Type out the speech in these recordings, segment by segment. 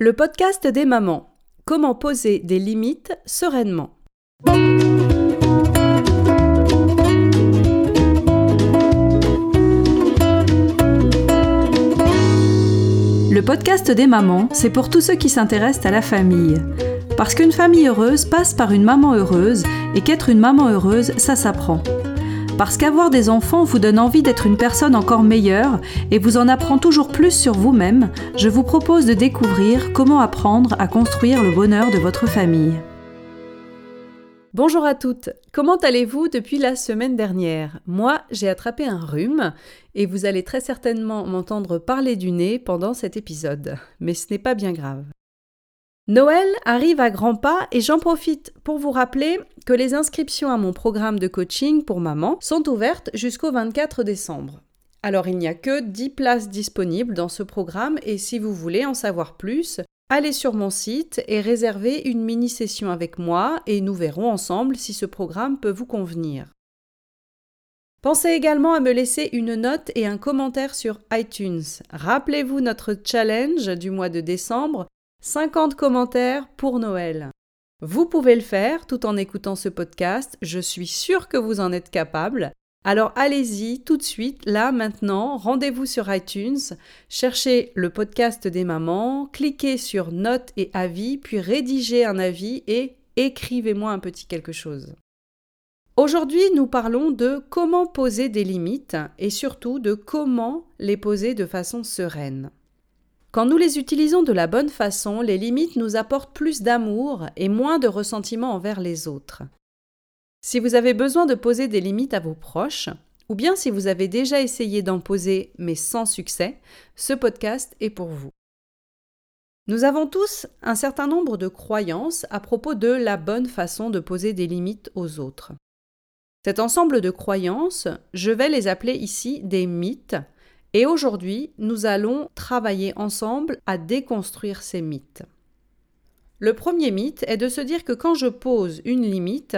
Le podcast des mamans. Comment poser des limites sereinement. Le podcast des mamans, c'est pour tous ceux qui s'intéressent à la famille. Parce qu'une famille heureuse passe par une maman heureuse et qu'être une maman heureuse, ça s'apprend. Parce qu'avoir des enfants vous donne envie d'être une personne encore meilleure et vous en apprend toujours plus sur vous-même, je vous propose de découvrir comment apprendre à construire le bonheur de votre famille. Bonjour à toutes, comment allez-vous depuis la semaine dernière? Moi, j'ai attrapé un rhume et vous allez très certainement m'entendre parler du nez pendant cet épisode, mais ce n'est pas bien grave. Noël arrive à grands pas et j'en profite pour vous rappeler que les inscriptions à mon programme de coaching pour maman sont ouvertes jusqu'au 24 décembre. Alors il n'y a que 10 places disponibles dans ce programme et si vous voulez en savoir plus, allez sur mon site et réservez une mini-session avec moi et nous verrons ensemble si ce programme peut vous convenir. Pensez également à me laisser une note et un commentaire sur iTunes. Rappelez-vous notre challenge du mois de décembre 50 commentaires pour Noël. Vous pouvez le faire tout en écoutant ce podcast, je suis sûre que vous en êtes capable. Alors allez-y tout de suite, là maintenant, rendez-vous sur iTunes, cherchez le podcast des mamans, cliquez sur notes et avis, puis rédigez un avis et écrivez-moi un petit quelque chose. Aujourd'hui, nous parlons de comment poser des limites et surtout de comment les poser de façon sereine. Quand nous les utilisons de la bonne façon, les limites nous apportent plus d'amour et moins de ressentiment envers les autres. Si vous avez besoin de poser des limites à vos proches, ou bien si vous avez déjà essayé d'en poser mais sans succès, ce podcast est pour vous. Nous avons tous un certain nombre de croyances à propos de la bonne façon de poser des limites aux autres. Cet ensemble de croyances, je vais les appeler ici des mythes, et aujourd'hui, nous allons travailler ensemble à déconstruire ces mythes. Le premier mythe est de se dire que quand je pose une limite,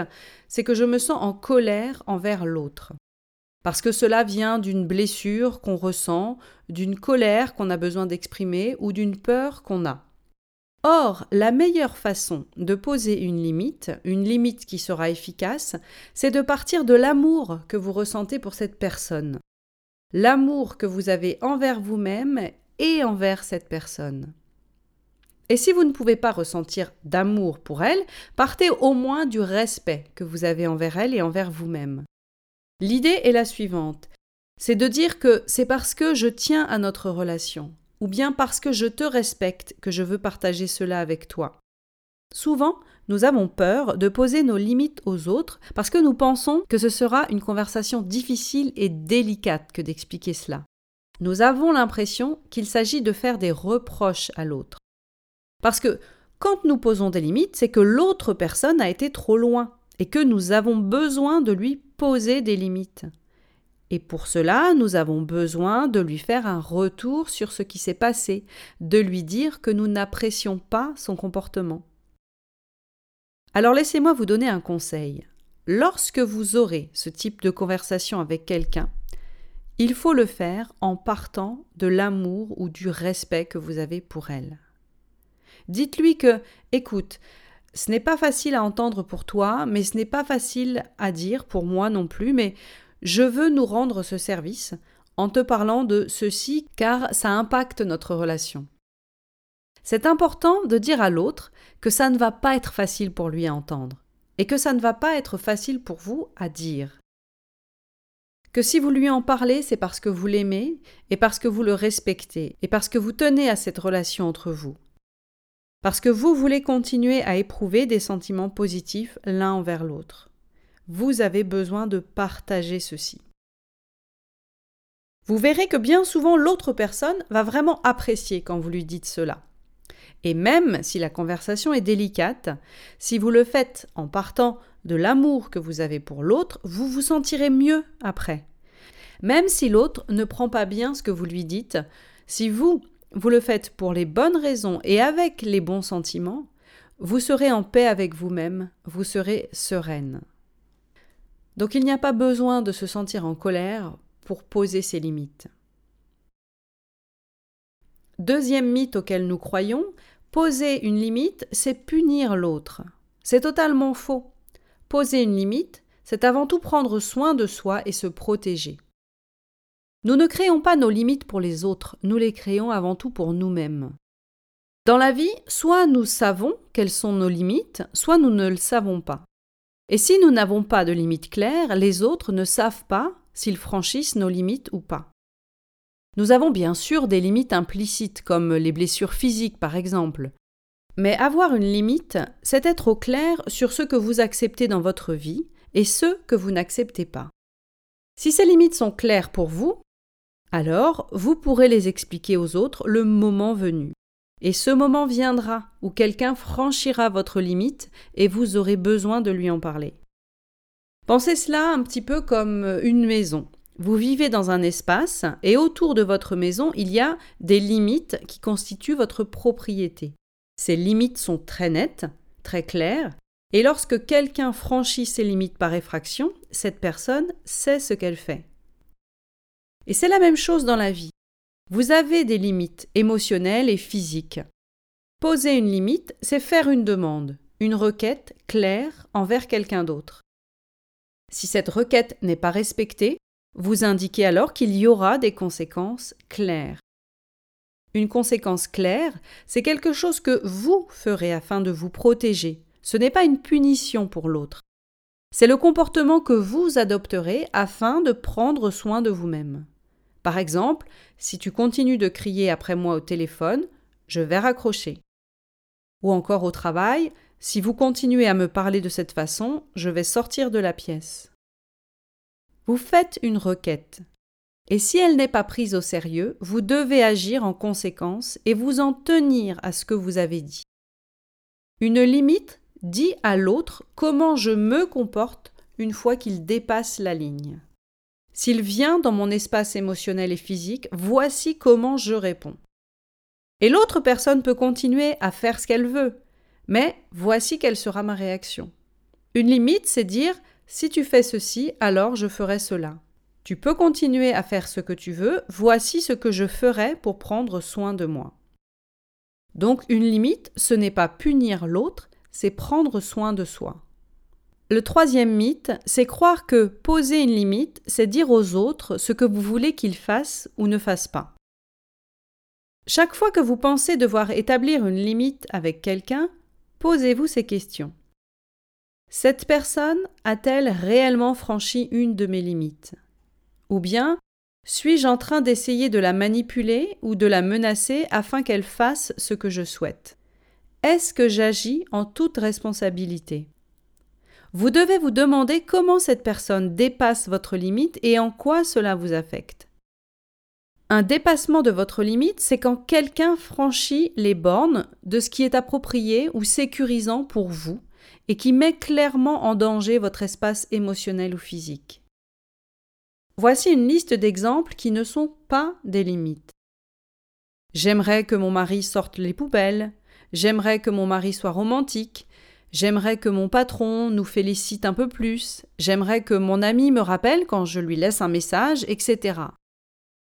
c'est que je me sens en colère envers l'autre. Parce que cela vient d'une blessure qu'on ressent, d'une colère qu'on a besoin d'exprimer ou d'une peur qu'on a. Or, la meilleure façon de poser une limite, une limite qui sera efficace, c'est de partir de l'amour que vous ressentez pour cette personne l'amour que vous avez envers vous-même et envers cette personne. Et si vous ne pouvez pas ressentir d'amour pour elle, partez au moins du respect que vous avez envers elle et envers vous-même. L'idée est la suivante, c'est de dire que c'est parce que je tiens à notre relation, ou bien parce que je te respecte que je veux partager cela avec toi. Souvent, nous avons peur de poser nos limites aux autres parce que nous pensons que ce sera une conversation difficile et délicate que d'expliquer cela. Nous avons l'impression qu'il s'agit de faire des reproches à l'autre. Parce que quand nous posons des limites, c'est que l'autre personne a été trop loin et que nous avons besoin de lui poser des limites. Et pour cela, nous avons besoin de lui faire un retour sur ce qui s'est passé, de lui dire que nous n'apprécions pas son comportement. Alors laissez-moi vous donner un conseil. Lorsque vous aurez ce type de conversation avec quelqu'un, il faut le faire en partant de l'amour ou du respect que vous avez pour elle. Dites-lui que, écoute, ce n'est pas facile à entendre pour toi, mais ce n'est pas facile à dire pour moi non plus, mais je veux nous rendre ce service en te parlant de ceci car ça impacte notre relation. C'est important de dire à l'autre que ça ne va pas être facile pour lui à entendre, et que ça ne va pas être facile pour vous à dire. Que si vous lui en parlez, c'est parce que vous l'aimez, et parce que vous le respectez, et parce que vous tenez à cette relation entre vous. Parce que vous voulez continuer à éprouver des sentiments positifs l'un envers l'autre. Vous avez besoin de partager ceci. Vous verrez que bien souvent l'autre personne va vraiment apprécier quand vous lui dites cela. Et même si la conversation est délicate, si vous le faites en partant de l'amour que vous avez pour l'autre, vous vous sentirez mieux après. Même si l'autre ne prend pas bien ce que vous lui dites, si vous, vous le faites pour les bonnes raisons et avec les bons sentiments, vous serez en paix avec vous-même, vous serez sereine. Donc il n'y a pas besoin de se sentir en colère pour poser ses limites. Deuxième mythe auquel nous croyons, poser une limite, c'est punir l'autre. C'est totalement faux. Poser une limite, c'est avant tout prendre soin de soi et se protéger. Nous ne créons pas nos limites pour les autres, nous les créons avant tout pour nous-mêmes. Dans la vie, soit nous savons quelles sont nos limites, soit nous ne le savons pas. Et si nous n'avons pas de limites claires, les autres ne savent pas s'ils franchissent nos limites ou pas. Nous avons bien sûr des limites implicites, comme les blessures physiques par exemple. Mais avoir une limite, c'est être au clair sur ce que vous acceptez dans votre vie et ce que vous n'acceptez pas. Si ces limites sont claires pour vous, alors vous pourrez les expliquer aux autres le moment venu. Et ce moment viendra où quelqu'un franchira votre limite et vous aurez besoin de lui en parler. Pensez cela un petit peu comme une maison. Vous vivez dans un espace et autour de votre maison, il y a des limites qui constituent votre propriété. Ces limites sont très nettes, très claires, et lorsque quelqu'un franchit ces limites par effraction, cette personne sait ce qu'elle fait. Et c'est la même chose dans la vie. Vous avez des limites émotionnelles et physiques. Poser une limite, c'est faire une demande, une requête claire envers quelqu'un d'autre. Si cette requête n'est pas respectée, vous indiquez alors qu'il y aura des conséquences claires. Une conséquence claire, c'est quelque chose que vous ferez afin de vous protéger. Ce n'est pas une punition pour l'autre. C'est le comportement que vous adopterez afin de prendre soin de vous-même. Par exemple, si tu continues de crier après moi au téléphone, je vais raccrocher. Ou encore au travail, si vous continuez à me parler de cette façon, je vais sortir de la pièce. Vous faites une requête. Et si elle n'est pas prise au sérieux, vous devez agir en conséquence et vous en tenir à ce que vous avez dit. Une limite dit à l'autre comment je me comporte une fois qu'il dépasse la ligne. S'il vient dans mon espace émotionnel et physique, voici comment je réponds. Et l'autre personne peut continuer à faire ce qu'elle veut, mais voici quelle sera ma réaction. Une limite, c'est dire si tu fais ceci, alors je ferai cela. Tu peux continuer à faire ce que tu veux, voici ce que je ferai pour prendre soin de moi. Donc une limite, ce n'est pas punir l'autre, c'est prendre soin de soi. Le troisième mythe, c'est croire que poser une limite, c'est dire aux autres ce que vous voulez qu'ils fassent ou ne fassent pas. Chaque fois que vous pensez devoir établir une limite avec quelqu'un, posez-vous ces questions. Cette personne a-t-elle réellement franchi une de mes limites? Ou bien, suis-je en train d'essayer de la manipuler ou de la menacer afin qu'elle fasse ce que je souhaite? Est-ce que j'agis en toute responsabilité? Vous devez vous demander comment cette personne dépasse votre limite et en quoi cela vous affecte. Un dépassement de votre limite, c'est quand quelqu'un franchit les bornes de ce qui est approprié ou sécurisant pour vous et qui met clairement en danger votre espace émotionnel ou physique. Voici une liste d'exemples qui ne sont pas des limites. J'aimerais que mon mari sorte les poubelles, j'aimerais que mon mari soit romantique, J'aimerais que mon patron nous félicite un peu plus, j'aimerais que mon ami me rappelle quand je lui laisse un message, etc.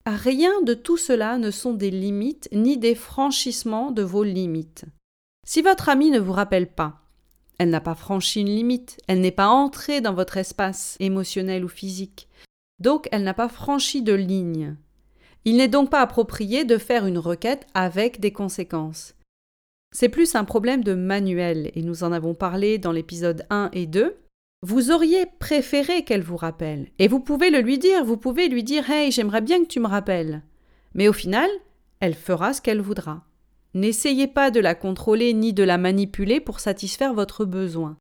Rien de tout cela ne sont des limites ni des franchissements de vos limites. Si votre ami ne vous rappelle pas, elle n'a pas franchi une limite, elle n'est pas entrée dans votre espace émotionnel ou physique, donc elle n'a pas franchi de ligne. Il n'est donc pas approprié de faire une requête avec des conséquences. C'est plus un problème de manuel, et nous en avons parlé dans l'épisode 1 et 2. Vous auriez préféré qu'elle vous rappelle, et vous pouvez le lui dire, vous pouvez lui dire Hey, j'aimerais bien que tu me rappelles. Mais au final, elle fera ce qu'elle voudra. N'essayez pas de la contrôler ni de la manipuler pour satisfaire votre besoin.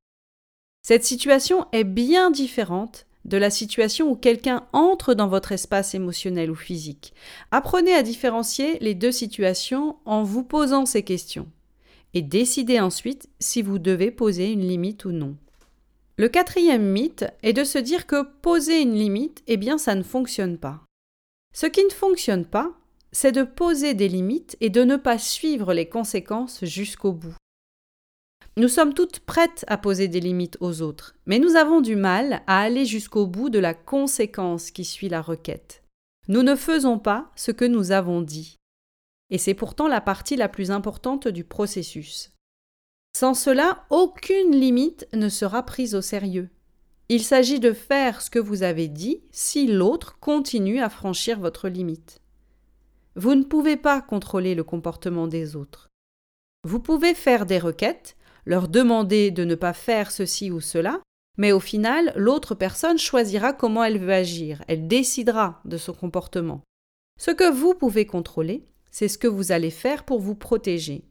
Cette situation est bien différente de la situation où quelqu'un entre dans votre espace émotionnel ou physique. Apprenez à différencier les deux situations en vous posant ces questions et décidez ensuite si vous devez poser une limite ou non. Le quatrième mythe est de se dire que poser une limite, eh bien ça ne fonctionne pas. Ce qui ne fonctionne pas, c'est de poser des limites et de ne pas suivre les conséquences jusqu'au bout. Nous sommes toutes prêtes à poser des limites aux autres, mais nous avons du mal à aller jusqu'au bout de la conséquence qui suit la requête. Nous ne faisons pas ce que nous avons dit. Et c'est pourtant la partie la plus importante du processus. Sans cela, aucune limite ne sera prise au sérieux. Il s'agit de faire ce que vous avez dit si l'autre continue à franchir votre limite. Vous ne pouvez pas contrôler le comportement des autres. Vous pouvez faire des requêtes, leur demander de ne pas faire ceci ou cela, mais au final, l'autre personne choisira comment elle veut agir, elle décidera de son comportement. Ce que vous pouvez contrôler, c'est ce que vous allez faire pour vous protéger.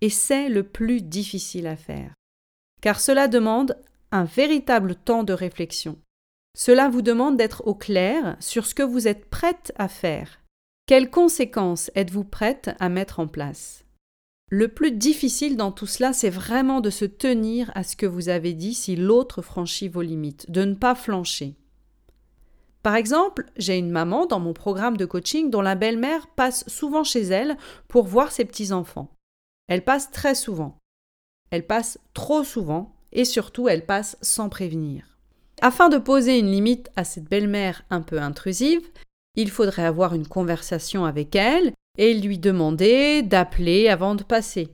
Et c'est le plus difficile à faire, car cela demande un véritable temps de réflexion. Cela vous demande d'être au clair sur ce que vous êtes prête à faire. Quelles conséquences êtes-vous prête à mettre en place? Le plus difficile dans tout cela, c'est vraiment de se tenir à ce que vous avez dit si l'autre franchit vos limites, de ne pas flancher. Par exemple, j'ai une maman dans mon programme de coaching dont la belle-mère passe souvent chez elle pour voir ses petits-enfants. Elle passe très souvent. Elle passe trop souvent et surtout elle passe sans prévenir. Afin de poser une limite à cette belle-mère un peu intrusive, il faudrait avoir une conversation avec elle et lui demander d'appeler avant de passer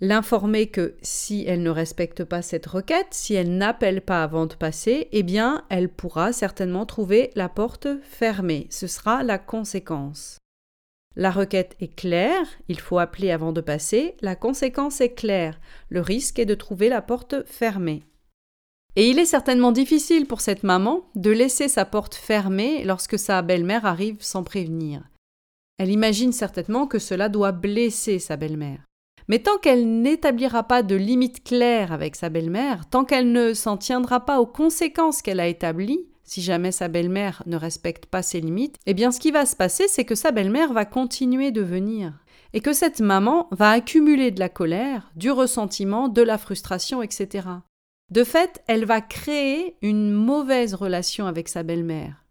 l'informer que si elle ne respecte pas cette requête, si elle n'appelle pas avant de passer, eh bien, elle pourra certainement trouver la porte fermée. Ce sera la conséquence. La requête est claire, il faut appeler avant de passer, la conséquence est claire, le risque est de trouver la porte fermée. Et il est certainement difficile pour cette maman de laisser sa porte fermée lorsque sa belle-mère arrive sans prévenir. Elle imagine certainement que cela doit blesser sa belle-mère. Mais tant qu'elle n'établira pas de limites claires avec sa belle-mère, tant qu'elle ne s'en tiendra pas aux conséquences qu'elle a établies, si jamais sa belle-mère ne respecte pas ses limites, eh bien ce qui va se passer, c'est que sa belle-mère va continuer de venir. Et que cette maman va accumuler de la colère, du ressentiment, de la frustration, etc. De fait, elle va créer une mauvaise relation avec sa belle-mère.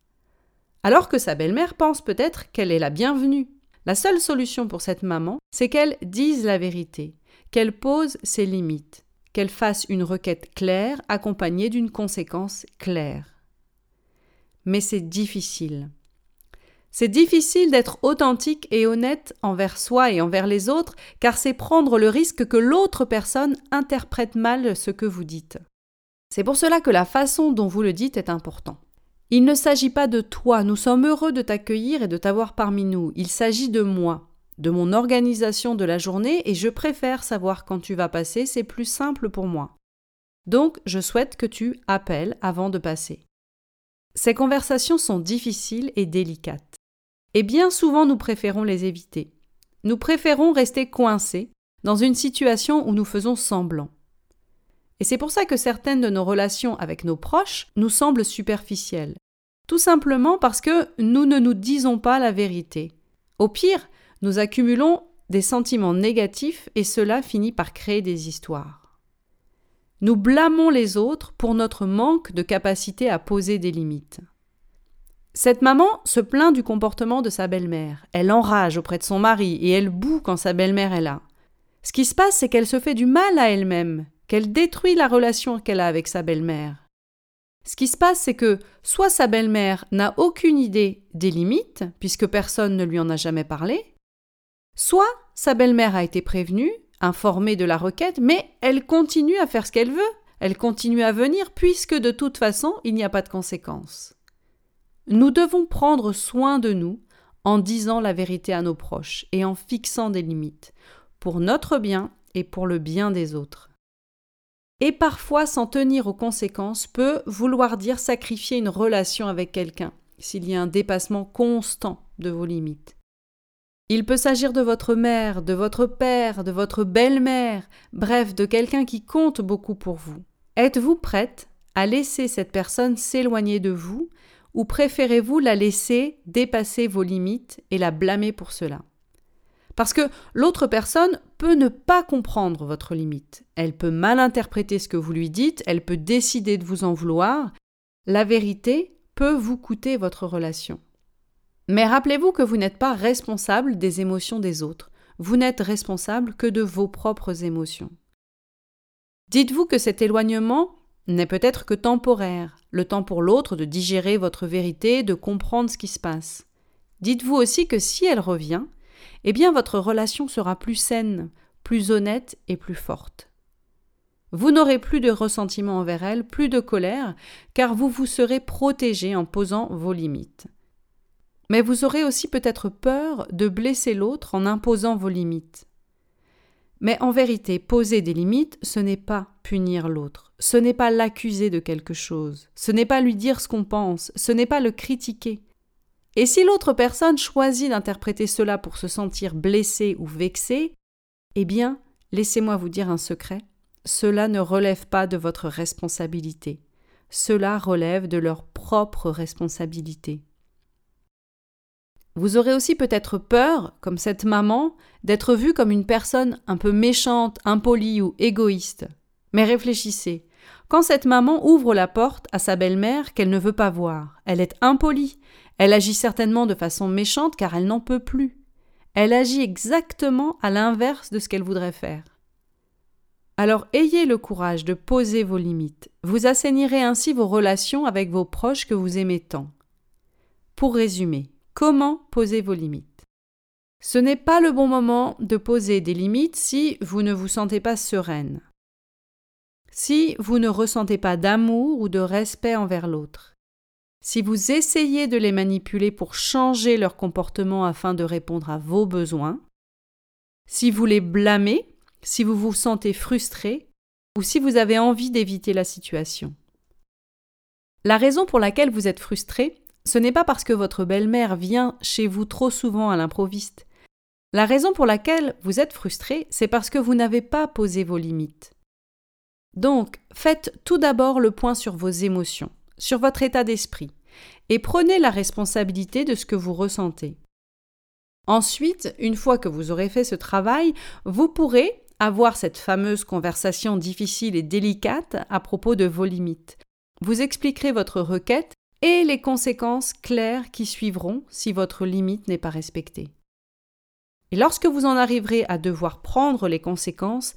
Alors que sa belle-mère pense peut-être qu'elle est la bienvenue, la seule solution pour cette maman, c'est qu'elle dise la vérité, qu'elle pose ses limites, qu'elle fasse une requête claire accompagnée d'une conséquence claire. Mais c'est difficile. C'est difficile d'être authentique et honnête envers soi et envers les autres, car c'est prendre le risque que l'autre personne interprète mal ce que vous dites. C'est pour cela que la façon dont vous le dites est importante. Il ne s'agit pas de toi, nous sommes heureux de t'accueillir et de t'avoir parmi nous, il s'agit de moi, de mon organisation de la journée, et je préfère savoir quand tu vas passer, c'est plus simple pour moi. Donc je souhaite que tu appelles avant de passer. Ces conversations sont difficiles et délicates. Et bien souvent nous préférons les éviter. Nous préférons rester coincés dans une situation où nous faisons semblant. Et c'est pour ça que certaines de nos relations avec nos proches nous semblent superficielles. Tout simplement parce que nous ne nous disons pas la vérité. Au pire, nous accumulons des sentiments négatifs et cela finit par créer des histoires. Nous blâmons les autres pour notre manque de capacité à poser des limites. Cette maman se plaint du comportement de sa belle-mère. Elle enrage auprès de son mari et elle boue quand sa belle-mère est là. Ce qui se passe, c'est qu'elle se fait du mal à elle-même qu'elle détruit la relation qu'elle a avec sa belle-mère. Ce qui se passe, c'est que soit sa belle-mère n'a aucune idée des limites, puisque personne ne lui en a jamais parlé, soit sa belle-mère a été prévenue, informée de la requête, mais elle continue à faire ce qu'elle veut, elle continue à venir, puisque de toute façon il n'y a pas de conséquences. Nous devons prendre soin de nous en disant la vérité à nos proches et en fixant des limites, pour notre bien et pour le bien des autres et parfois s'en tenir aux conséquences peut vouloir dire sacrifier une relation avec quelqu'un, s'il y a un dépassement constant de vos limites. Il peut s'agir de votre mère, de votre père, de votre belle-mère, bref, de quelqu'un qui compte beaucoup pour vous. Êtes-vous prête à laisser cette personne s'éloigner de vous ou préférez-vous la laisser dépasser vos limites et la blâmer pour cela? Parce que l'autre personne peut ne pas comprendre votre limite. Elle peut mal interpréter ce que vous lui dites, elle peut décider de vous en vouloir. La vérité peut vous coûter votre relation. Mais rappelez-vous que vous n'êtes pas responsable des émotions des autres. Vous n'êtes responsable que de vos propres émotions. Dites-vous que cet éloignement n'est peut-être que temporaire, le temps pour l'autre de digérer votre vérité, de comprendre ce qui se passe. Dites-vous aussi que si elle revient, eh bien votre relation sera plus saine, plus honnête et plus forte. Vous n'aurez plus de ressentiment envers elle, plus de colère, car vous vous serez protégé en posant vos limites. Mais vous aurez aussi peut-être peur de blesser l'autre en imposant vos limites. Mais en vérité, poser des limites, ce n'est pas punir l'autre, ce n'est pas l'accuser de quelque chose, ce n'est pas lui dire ce qu'on pense, ce n'est pas le critiquer. Et si l'autre personne choisit d'interpréter cela pour se sentir blessé ou vexé, eh bien, laissez-moi vous dire un secret, cela ne relève pas de votre responsabilité, cela relève de leur propre responsabilité. Vous aurez aussi peut-être peur, comme cette maman, d'être vue comme une personne un peu méchante, impolie ou égoïste. Mais réfléchissez. Quand cette maman ouvre la porte à sa belle-mère qu'elle ne veut pas voir, elle est impolie. Elle agit certainement de façon méchante car elle n'en peut plus. Elle agit exactement à l'inverse de ce qu'elle voudrait faire. Alors ayez le courage de poser vos limites. Vous assainirez ainsi vos relations avec vos proches que vous aimez tant. Pour résumer, Comment poser vos limites? Ce n'est pas le bon moment de poser des limites si vous ne vous sentez pas sereine, si vous ne ressentez pas d'amour ou de respect envers l'autre, si vous essayez de les manipuler pour changer leur comportement afin de répondre à vos besoins, si vous les blâmez, si vous vous sentez frustré ou si vous avez envie d'éviter la situation. La raison pour laquelle vous êtes frustré, ce n'est pas parce que votre belle-mère vient chez vous trop souvent à l'improviste. La raison pour laquelle vous êtes frustré, c'est parce que vous n'avez pas posé vos limites. Donc, faites tout d'abord le point sur vos émotions, sur votre état d'esprit, et prenez la responsabilité de ce que vous ressentez. Ensuite, une fois que vous aurez fait ce travail, vous pourrez avoir cette fameuse conversation difficile et délicate à propos de vos limites. Vous expliquerez votre requête et les conséquences claires qui suivront si votre limite n'est pas respectée. Et lorsque vous en arriverez à devoir prendre les conséquences,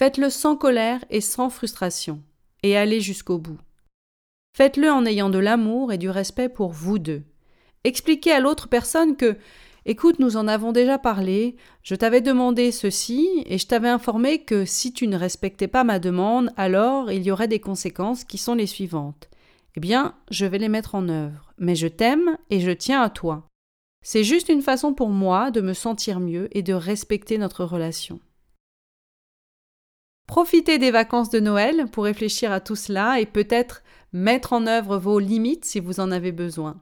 faites-le sans colère et sans frustration, et allez jusqu'au bout. Faites-le en ayant de l'amour et du respect pour vous deux. Expliquez à l'autre personne que Écoute, nous en avons déjà parlé, je t'avais demandé ceci, et je t'avais informé que si tu ne respectais pas ma demande, alors il y aurait des conséquences qui sont les suivantes eh bien, je vais les mettre en œuvre. Mais je t'aime et je tiens à toi. C'est juste une façon pour moi de me sentir mieux et de respecter notre relation. Profitez des vacances de Noël pour réfléchir à tout cela et peut-être mettre en œuvre vos limites si vous en avez besoin.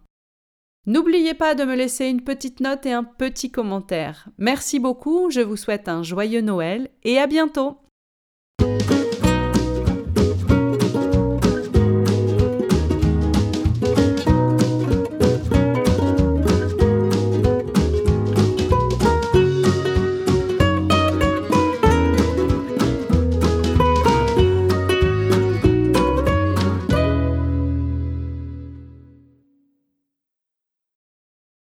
N'oubliez pas de me laisser une petite note et un petit commentaire. Merci beaucoup, je vous souhaite un joyeux Noël et à bientôt.